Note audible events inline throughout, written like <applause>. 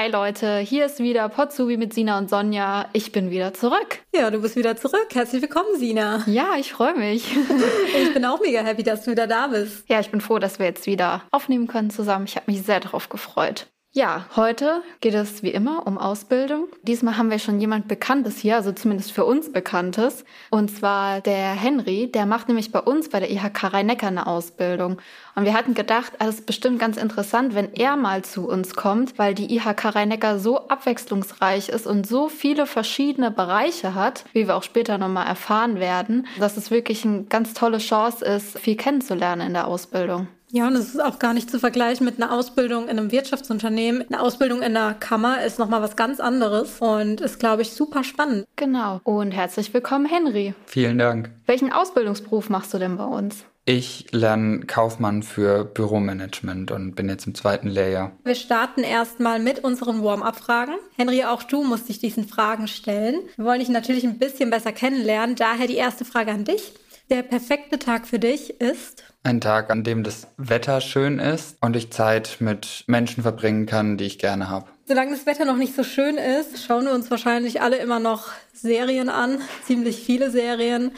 Hi Leute, hier ist wieder Potsubi mit Sina und Sonja. Ich bin wieder zurück. Ja, du bist wieder zurück. Herzlich willkommen, Sina. Ja, ich freue mich. <laughs> ich bin auch mega happy, dass du wieder da bist. Ja, ich bin froh, dass wir jetzt wieder aufnehmen können zusammen. Ich habe mich sehr darauf gefreut. Ja, heute geht es wie immer um Ausbildung. Diesmal haben wir schon jemand Bekanntes hier, also zumindest für uns Bekanntes. Und zwar der Henry, der macht nämlich bei uns bei der IHK Rhein-Neckar eine Ausbildung. Und wir hatten gedacht, ah, das ist bestimmt ganz interessant, wenn er mal zu uns kommt, weil die IHK Rhein-Neckar so abwechslungsreich ist und so viele verschiedene Bereiche hat, wie wir auch später nochmal erfahren werden, dass es wirklich eine ganz tolle Chance ist, viel kennenzulernen in der Ausbildung. Ja, und es ist auch gar nicht zu vergleichen mit einer Ausbildung in einem Wirtschaftsunternehmen. Eine Ausbildung in einer Kammer ist nochmal was ganz anderes und ist, glaube ich, super spannend. Genau. Und herzlich willkommen, Henry. Vielen Dank. Welchen Ausbildungsberuf machst du denn bei uns? Ich lerne Kaufmann für Büromanagement und bin jetzt im zweiten Lehrjahr. Wir starten erstmal mit unseren Warm-up-Fragen. Henry, auch du musst dich diesen Fragen stellen. Wir wollen dich natürlich ein bisschen besser kennenlernen. Daher die erste Frage an dich. Der perfekte Tag für dich ist? Ein Tag, an dem das Wetter schön ist und ich Zeit mit Menschen verbringen kann, die ich gerne habe. Solange das Wetter noch nicht so schön ist, schauen wir uns wahrscheinlich alle immer noch Serien an. Ziemlich viele Serien.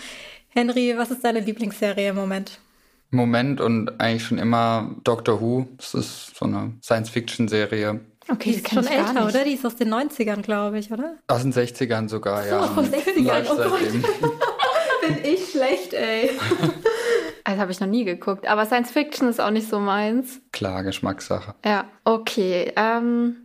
Henry, was ist deine Lieblingsserie im Moment? Im Moment und eigentlich schon immer Doctor Who. Das ist so eine Science-Fiction-Serie. Okay, die ist schon älter, oder? Die ist aus den 90ern, glaube ich, oder? Aus den 60ern sogar, ja. So, aus den 60ern, oh Gott. <laughs> Bin ich schlecht, ey. <laughs> Das habe ich noch nie geguckt. Aber Science Fiction ist auch nicht so meins. Klar, Geschmackssache. Ja, okay. Ähm,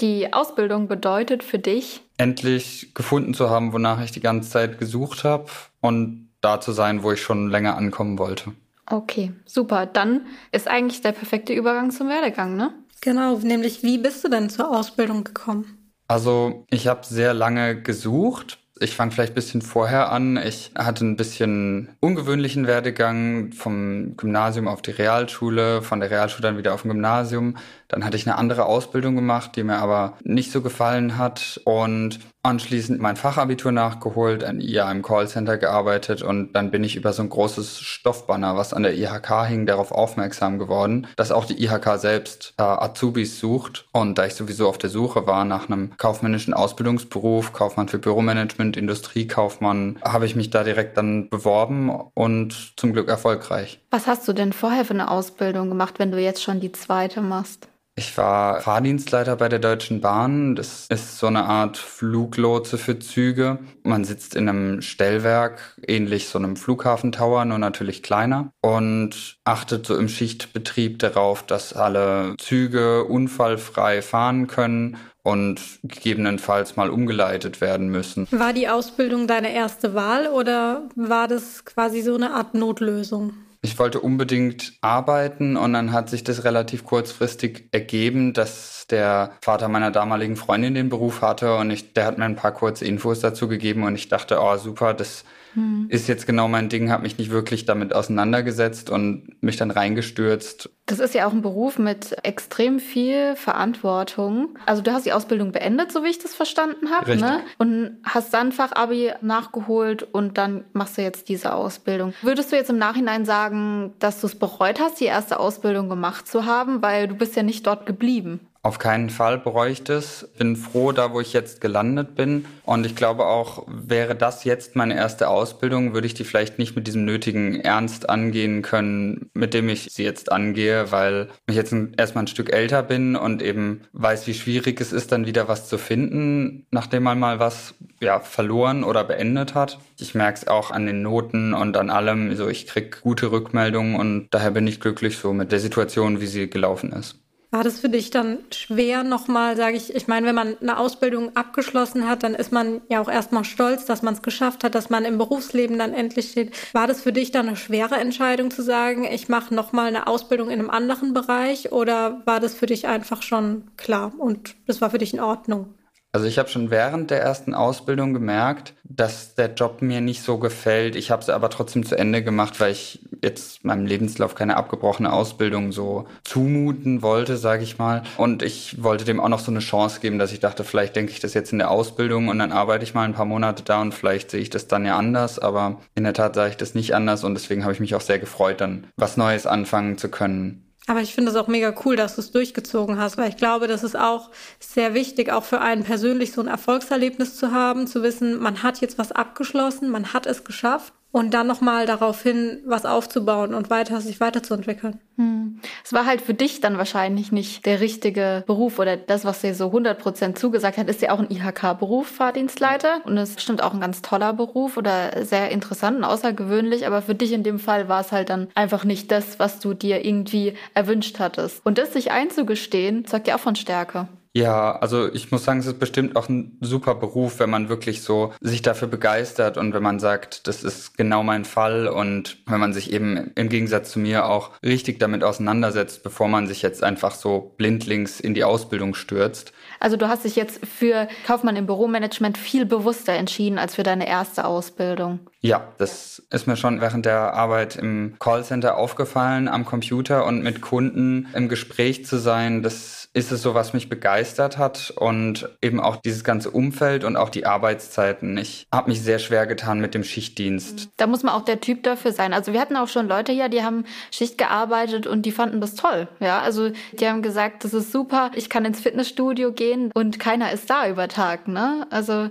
die Ausbildung bedeutet für dich? Endlich gefunden zu haben, wonach ich die ganze Zeit gesucht habe und da zu sein, wo ich schon länger ankommen wollte. Okay, super. Dann ist eigentlich der perfekte Übergang zum Werdegang, ne? Genau, nämlich wie bist du denn zur Ausbildung gekommen? Also ich habe sehr lange gesucht, ich fange vielleicht ein bisschen vorher an. Ich hatte ein bisschen ungewöhnlichen Werdegang vom Gymnasium auf die Realschule, von der Realschule dann wieder auf dem Gymnasium. Dann hatte ich eine andere Ausbildung gemacht, die mir aber nicht so gefallen hat und anschließend mein Fachabitur nachgeholt, ein Jahr im Callcenter gearbeitet und dann bin ich über so ein großes Stoffbanner, was an der IHK hing, darauf aufmerksam geworden, dass auch die IHK selbst äh, Azubis sucht und da ich sowieso auf der Suche war nach einem kaufmännischen Ausbildungsberuf, Kaufmann für Büromanagement, Industriekaufmann, habe ich mich da direkt dann beworben und zum Glück erfolgreich. Was hast du denn vorher für eine Ausbildung gemacht, wenn du jetzt schon die zweite machst? Ich war Fahrdienstleiter bei der Deutschen Bahn. Das ist so eine Art Fluglotse für Züge. Man sitzt in einem Stellwerk, ähnlich so einem Flughafentower, nur natürlich kleiner und achtet so im Schichtbetrieb darauf, dass alle Züge unfallfrei fahren können und gegebenenfalls mal umgeleitet werden müssen. War die Ausbildung deine erste Wahl oder war das quasi so eine Art Notlösung? Ich wollte unbedingt arbeiten und dann hat sich das relativ kurzfristig ergeben, dass der Vater meiner damaligen Freundin den Beruf hatte und ich, der hat mir ein paar kurze Infos dazu gegeben und ich dachte, oh super, das hm. ist jetzt genau mein Ding, habe mich nicht wirklich damit auseinandergesetzt und mich dann reingestürzt. Das ist ja auch ein Beruf mit extrem viel Verantwortung. Also du hast die Ausbildung beendet, so wie ich das verstanden habe, ne? Und hast dann Fachabi nachgeholt und dann machst du jetzt diese Ausbildung. Würdest du jetzt im Nachhinein sagen, dass du es bereut hast, die erste Ausbildung gemacht zu haben, weil du bist ja nicht dort geblieben? Auf keinen Fall bereue ich das. Bin froh, da wo ich jetzt gelandet bin. Und ich glaube auch, wäre das jetzt meine erste Ausbildung, würde ich die vielleicht nicht mit diesem nötigen Ernst angehen können, mit dem ich sie jetzt angehe, weil ich jetzt erstmal ein Stück älter bin und eben weiß, wie schwierig es ist, dann wieder was zu finden, nachdem man mal was ja, verloren oder beendet hat. Ich merke es auch an den Noten und an allem. Also ich krieg gute Rückmeldungen und daher bin ich glücklich so mit der Situation, wie sie gelaufen ist. War das für dich dann schwer nochmal, sage ich, ich meine, wenn man eine Ausbildung abgeschlossen hat, dann ist man ja auch erstmal stolz, dass man es geschafft hat, dass man im Berufsleben dann endlich steht. War das für dich dann eine schwere Entscheidung zu sagen, ich mache nochmal eine Ausbildung in einem anderen Bereich oder war das für dich einfach schon klar und das war für dich in Ordnung? Also ich habe schon während der ersten Ausbildung gemerkt, dass der Job mir nicht so gefällt. Ich habe es aber trotzdem zu Ende gemacht, weil ich jetzt meinem Lebenslauf keine abgebrochene Ausbildung so zumuten wollte, sage ich mal. Und ich wollte dem auch noch so eine Chance geben, dass ich dachte, vielleicht denke ich das jetzt in der Ausbildung und dann arbeite ich mal ein paar Monate da und vielleicht sehe ich das dann ja anders. Aber in der Tat sah ich das nicht anders und deswegen habe ich mich auch sehr gefreut, dann was Neues anfangen zu können. Aber ich finde es auch mega cool, dass du es durchgezogen hast, weil ich glaube, das ist auch sehr wichtig, auch für einen persönlich so ein Erfolgserlebnis zu haben, zu wissen, man hat jetzt was abgeschlossen, man hat es geschafft und dann nochmal darauf hin, was aufzubauen und weiter sich weiterzuentwickeln. Hm. Es war halt für dich dann wahrscheinlich nicht der richtige Beruf oder das, was dir so 100 Prozent zugesagt hat, ist ja auch ein IHK-Beruf, Fahrdienstleiter. Und es ist bestimmt auch ein ganz toller Beruf oder sehr interessant und außergewöhnlich. Aber für dich in dem Fall war es halt dann einfach nicht das, was du dir irgendwie erwünscht hattest. Und das sich einzugestehen, sagt ja auch von Stärke. Ja, also ich muss sagen, es ist bestimmt auch ein super Beruf, wenn man wirklich so sich dafür begeistert und wenn man sagt, das ist genau mein Fall und wenn man sich eben im Gegensatz zu mir auch richtig damit auseinandersetzt, bevor man sich jetzt einfach so blindlings in die Ausbildung stürzt. Also du hast dich jetzt für Kaufmann im Büromanagement viel bewusster entschieden als für deine erste Ausbildung. Ja, das ist mir schon während der Arbeit im Callcenter aufgefallen, am Computer und mit Kunden im Gespräch zu sein. Das ist es so, was mich begeistert hat und eben auch dieses ganze Umfeld und auch die Arbeitszeiten. Ich habe mich sehr schwer getan mit dem Schichtdienst. Da muss man auch der Typ dafür sein. Also wir hatten auch schon Leute hier, die haben Schicht gearbeitet und die fanden das toll. Ja, also die haben gesagt, das ist super, ich kann ins Fitnessstudio gehen und keiner ist da über Tag. Ne? Also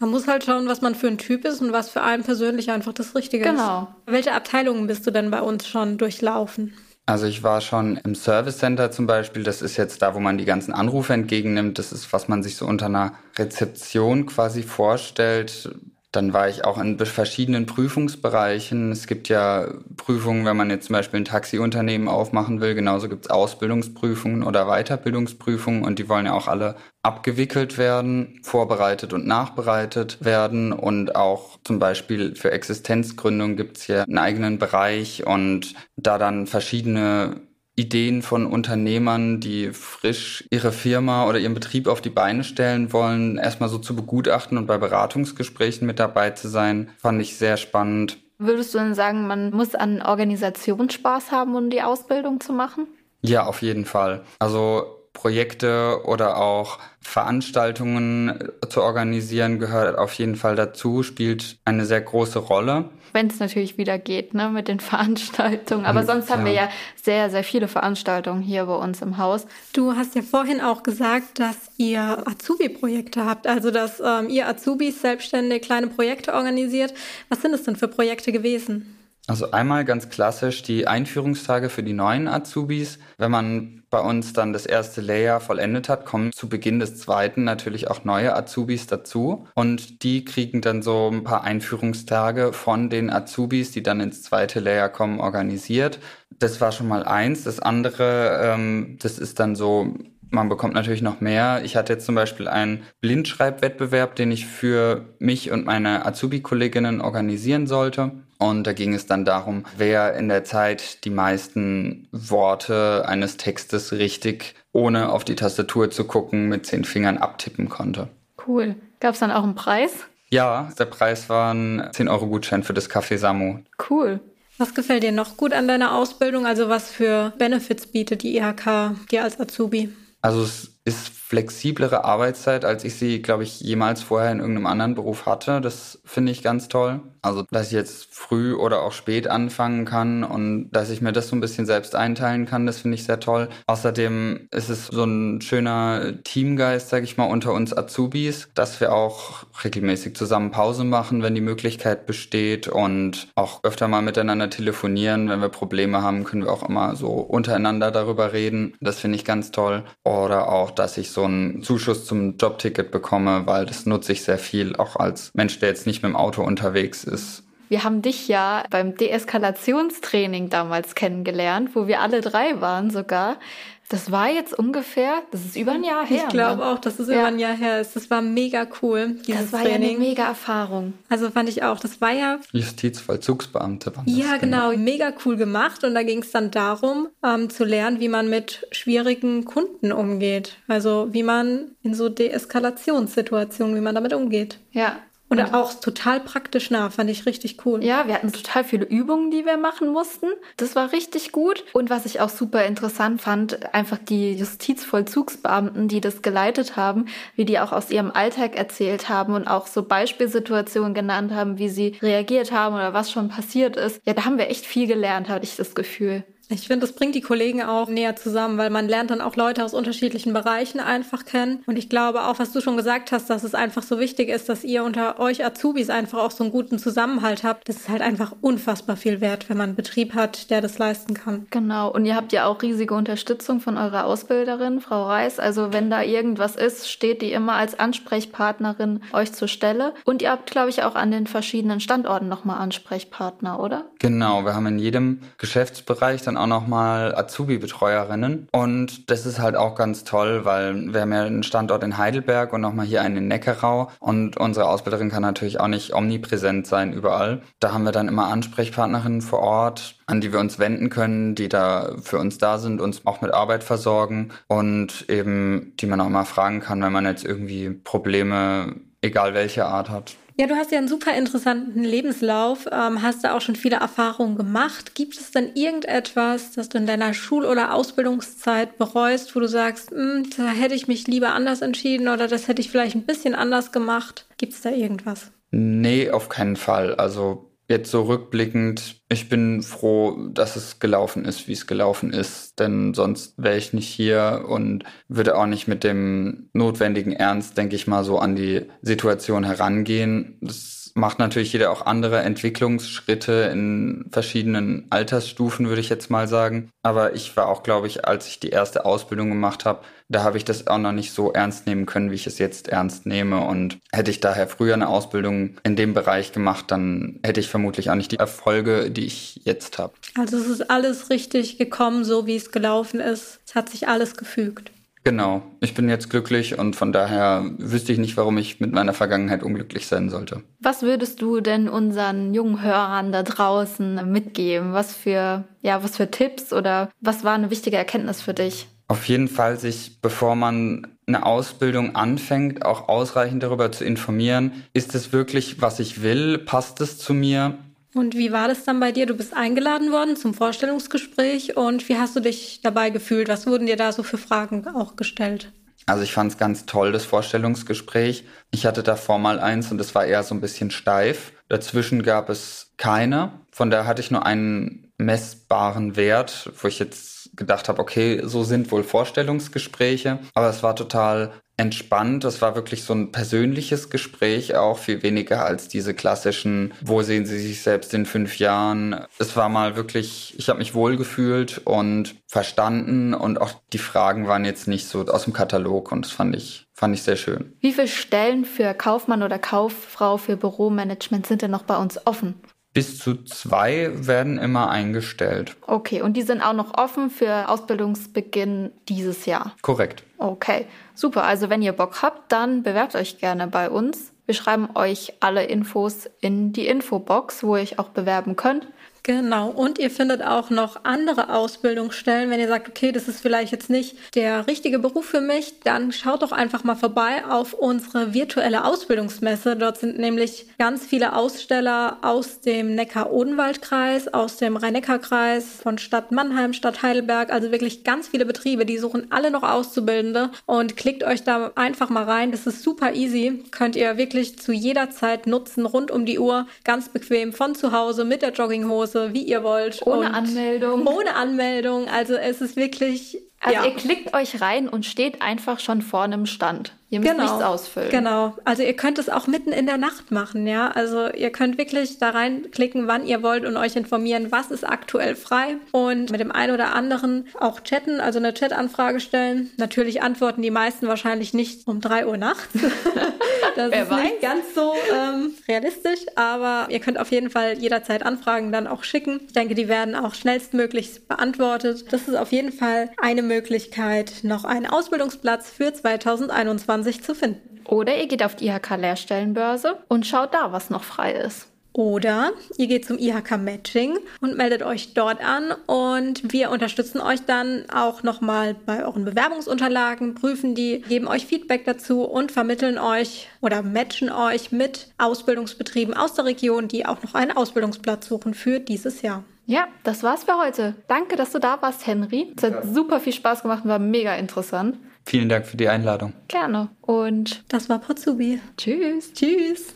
man muss halt schauen, was man für ein Typ ist und was für einen persönlich einfach das Richtige genau. ist. Genau. Welche Abteilungen bist du denn bei uns schon durchlaufen? Also ich war schon im Service Center zum Beispiel. Das ist jetzt da, wo man die ganzen Anrufe entgegennimmt. Das ist, was man sich so unter einer Rezeption quasi vorstellt. Dann war ich auch in verschiedenen Prüfungsbereichen. Es gibt ja Prüfungen, wenn man jetzt zum Beispiel ein Taxiunternehmen aufmachen will. Genauso gibt es Ausbildungsprüfungen oder Weiterbildungsprüfungen und die wollen ja auch alle abgewickelt werden, vorbereitet und nachbereitet werden. Und auch zum Beispiel für Existenzgründung gibt es hier einen eigenen Bereich und da dann verschiedene Ideen von Unternehmern, die frisch ihre Firma oder ihren Betrieb auf die Beine stellen wollen, erstmal so zu begutachten und bei Beratungsgesprächen mit dabei zu sein, fand ich sehr spannend. Würdest du denn sagen, man muss an Organisationsspaß haben, um die Ausbildung zu machen? Ja, auf jeden Fall. Also Projekte oder auch Veranstaltungen zu organisieren gehört auf jeden Fall dazu, spielt eine sehr große Rolle wenn es natürlich wieder geht, ne, mit den <laughs> Veranstaltungen. Aber sonst haben wir ja sehr, sehr viele Veranstaltungen hier bei uns im Haus. Du hast ja vorhin auch gesagt, dass ihr Azubi-Projekte habt, also dass ähm, ihr Azubis selbstständig kleine Projekte organisiert. Was sind es denn für Projekte gewesen? Also einmal ganz klassisch die Einführungstage für die neuen Azubis. Wenn man bei uns dann das erste Layer vollendet hat, kommen zu Beginn des zweiten natürlich auch neue Azubis dazu. Und die kriegen dann so ein paar Einführungstage von den Azubis, die dann ins zweite Layer kommen, organisiert. Das war schon mal eins. Das andere, ähm, das ist dann so man bekommt natürlich noch mehr. Ich hatte jetzt zum Beispiel einen Blindschreibwettbewerb, den ich für mich und meine Azubi-Kolleginnen organisieren sollte. Und da ging es dann darum, wer in der Zeit die meisten Worte eines Textes richtig, ohne auf die Tastatur zu gucken, mit zehn Fingern abtippen konnte. Cool. Gab es dann auch einen Preis? Ja, der Preis war ein 10-Euro-Gutschein für das Café Samu. Cool. Was gefällt dir noch gut an deiner Ausbildung? Also was für Benefits bietet die IHK dir als Azubi? Also es ist flexiblere Arbeitszeit, als ich sie, glaube ich, jemals vorher in irgendeinem anderen Beruf hatte. Das finde ich ganz toll. Also, dass ich jetzt früh oder auch spät anfangen kann und dass ich mir das so ein bisschen selbst einteilen kann, das finde ich sehr toll. Außerdem ist es so ein schöner Teamgeist, sage ich mal, unter uns Azubis, dass wir auch regelmäßig zusammen Pause machen, wenn die Möglichkeit besteht und auch öfter mal miteinander telefonieren. Wenn wir Probleme haben, können wir auch immer so untereinander darüber reden. Das finde ich ganz toll. Oder auch dass ich so einen Zuschuss zum Jobticket bekomme, weil das nutze ich sehr viel, auch als Mensch, der jetzt nicht mit dem Auto unterwegs ist. Wir haben dich ja beim Deeskalationstraining damals kennengelernt, wo wir alle drei waren sogar. Das war jetzt ungefähr, das ist über ein Jahr her. Ich glaube ne? auch, dass es ja. über ein Jahr her ist. Das war mega cool. Dieses das war Training. ja eine mega Erfahrung. Also fand ich auch. Das war ja. Justizvollzugsbeamte waren Ja, genau. genau. Mega cool gemacht. Und da ging es dann darum, ähm, zu lernen, wie man mit schwierigen Kunden umgeht. Also wie man in so Deeskalationssituationen, wie man damit umgeht. Ja, und auch total praktisch nah, fand ich richtig cool. Ja, wir hatten total viele Übungen, die wir machen mussten. Das war richtig gut. Und was ich auch super interessant fand, einfach die Justizvollzugsbeamten, die das geleitet haben, wie die auch aus ihrem Alltag erzählt haben und auch so Beispielsituationen genannt haben, wie sie reagiert haben oder was schon passiert ist. Ja, da haben wir echt viel gelernt, hatte ich das Gefühl. Ich finde, das bringt die Kollegen auch näher zusammen, weil man lernt dann auch Leute aus unterschiedlichen Bereichen einfach kennen. Und ich glaube auch, was du schon gesagt hast, dass es einfach so wichtig ist, dass ihr unter euch Azubis einfach auch so einen guten Zusammenhalt habt. Das ist halt einfach unfassbar viel wert, wenn man einen Betrieb hat, der das leisten kann. Genau. Und ihr habt ja auch riesige Unterstützung von eurer Ausbilderin, Frau Reis. Also wenn da irgendwas ist, steht die immer als Ansprechpartnerin euch zur Stelle. Und ihr habt, glaube ich, auch an den verschiedenen Standorten nochmal Ansprechpartner, oder? Genau. Wir haben in jedem Geschäftsbereich dann auch nochmal Azubi-Betreuerinnen. Und das ist halt auch ganz toll, weil wir haben ja einen Standort in Heidelberg und nochmal hier einen in Neckarau. Und unsere Ausbilderin kann natürlich auch nicht omnipräsent sein überall. Da haben wir dann immer Ansprechpartnerinnen vor Ort, an die wir uns wenden können, die da für uns da sind, uns auch mit Arbeit versorgen und eben die man auch mal fragen kann, wenn man jetzt irgendwie Probleme, egal welche Art hat. Ja, du hast ja einen super interessanten Lebenslauf, ähm, hast da auch schon viele Erfahrungen gemacht. Gibt es denn irgendetwas, das du in deiner Schul- oder Ausbildungszeit bereust, wo du sagst, hm, da hätte ich mich lieber anders entschieden oder das hätte ich vielleicht ein bisschen anders gemacht? Gibt es da irgendwas? Nee, auf keinen Fall. Also Jetzt so rückblickend, ich bin froh, dass es gelaufen ist, wie es gelaufen ist, denn sonst wäre ich nicht hier und würde auch nicht mit dem notwendigen Ernst, denke ich mal, so an die Situation herangehen. Das macht natürlich jeder auch andere Entwicklungsschritte in verschiedenen Altersstufen, würde ich jetzt mal sagen. Aber ich war auch, glaube ich, als ich die erste Ausbildung gemacht habe, da habe ich das auch noch nicht so ernst nehmen können, wie ich es jetzt ernst nehme. Und hätte ich daher früher eine Ausbildung in dem Bereich gemacht, dann hätte ich vermutlich auch nicht die Erfolge, die ich jetzt habe. Also es ist alles richtig gekommen, so wie es gelaufen ist. Es hat sich alles gefügt. Genau, ich bin jetzt glücklich und von daher wüsste ich nicht, warum ich mit meiner Vergangenheit unglücklich sein sollte. Was würdest du denn unseren jungen Hörern da draußen mitgeben? Was für, ja, was für Tipps oder was war eine wichtige Erkenntnis für dich? Auf jeden Fall sich, bevor man eine Ausbildung anfängt, auch ausreichend darüber zu informieren, ist es wirklich, was ich will, passt es zu mir? Und wie war das dann bei dir? Du bist eingeladen worden zum Vorstellungsgespräch und wie hast du dich dabei gefühlt? Was wurden dir da so für Fragen auch gestellt? Also ich fand es ganz toll, das Vorstellungsgespräch. Ich hatte davor mal eins und es war eher so ein bisschen steif. Dazwischen gab es keine. Von daher hatte ich nur einen messbaren Wert, wo ich jetzt gedacht habe, okay, so sind wohl Vorstellungsgespräche. Aber es war total entspannt. Das war wirklich so ein persönliches Gespräch, auch viel weniger als diese klassischen, wo sehen Sie sich selbst in fünf Jahren. Es war mal wirklich, ich habe mich wohlgefühlt und verstanden und auch die Fragen waren jetzt nicht so aus dem Katalog und das fand ich, fand ich sehr schön. Wie viele Stellen für Kaufmann oder Kauffrau für Büromanagement sind denn noch bei uns offen? Bis zu zwei werden immer eingestellt. Okay, und die sind auch noch offen für Ausbildungsbeginn dieses Jahr. Korrekt. Okay, super. Also wenn ihr Bock habt, dann bewerbt euch gerne bei uns. Wir schreiben euch alle Infos in die Infobox, wo ihr euch auch bewerben könnt. Genau. Und ihr findet auch noch andere Ausbildungsstellen. Wenn ihr sagt, okay, das ist vielleicht jetzt nicht der richtige Beruf für mich, dann schaut doch einfach mal vorbei auf unsere virtuelle Ausbildungsmesse. Dort sind nämlich ganz viele Aussteller aus dem Neckar-Odenwald-Kreis, aus dem Rhein-Neckar-Kreis, von Stadt Mannheim, Stadt Heidelberg. Also wirklich ganz viele Betriebe, die suchen alle noch Auszubildende. Und klickt euch da einfach mal rein. Das ist super easy. Könnt ihr wirklich zu jeder Zeit nutzen, rund um die Uhr, ganz bequem von zu Hause mit der Jogginghose Größe, wie ihr wollt. Ohne Anmeldung. Ohne Anmeldung. Also es ist wirklich. Also ja. ihr klickt euch rein und steht einfach schon vor einem Stand. Ihr müsst genau, nichts ausfüllen. Genau. Also ihr könnt es auch mitten in der Nacht machen, ja. Also ihr könnt wirklich da reinklicken, wann ihr wollt und euch informieren, was ist aktuell frei und mit dem einen oder anderen auch chatten, also eine Chat-Anfrage stellen. Natürlich antworten die meisten wahrscheinlich nicht um drei Uhr nachts. <laughs> das Wer ist weiß. nicht ganz so ähm, realistisch, aber ihr könnt auf jeden Fall jederzeit Anfragen dann auch schicken. Ich denke, die werden auch schnellstmöglich beantwortet. Das ist auf jeden Fall eine Möglichkeit, noch einen Ausbildungsplatz für 2021 sich zu finden. Oder ihr geht auf die IHK Lehrstellenbörse und schaut da, was noch frei ist. Oder ihr geht zum IHK Matching und meldet euch dort an und wir unterstützen euch dann auch nochmal bei euren Bewerbungsunterlagen, prüfen die, geben euch Feedback dazu und vermitteln euch oder matchen euch mit Ausbildungsbetrieben aus der Region, die auch noch einen Ausbildungsplatz suchen für dieses Jahr. Ja, das war's für heute. Danke, dass du da warst, Henry. Es hat super viel Spaß gemacht und war mega interessant. Vielen Dank für die Einladung. Gerne. Und das war Potsubi. Tschüss. Tschüss.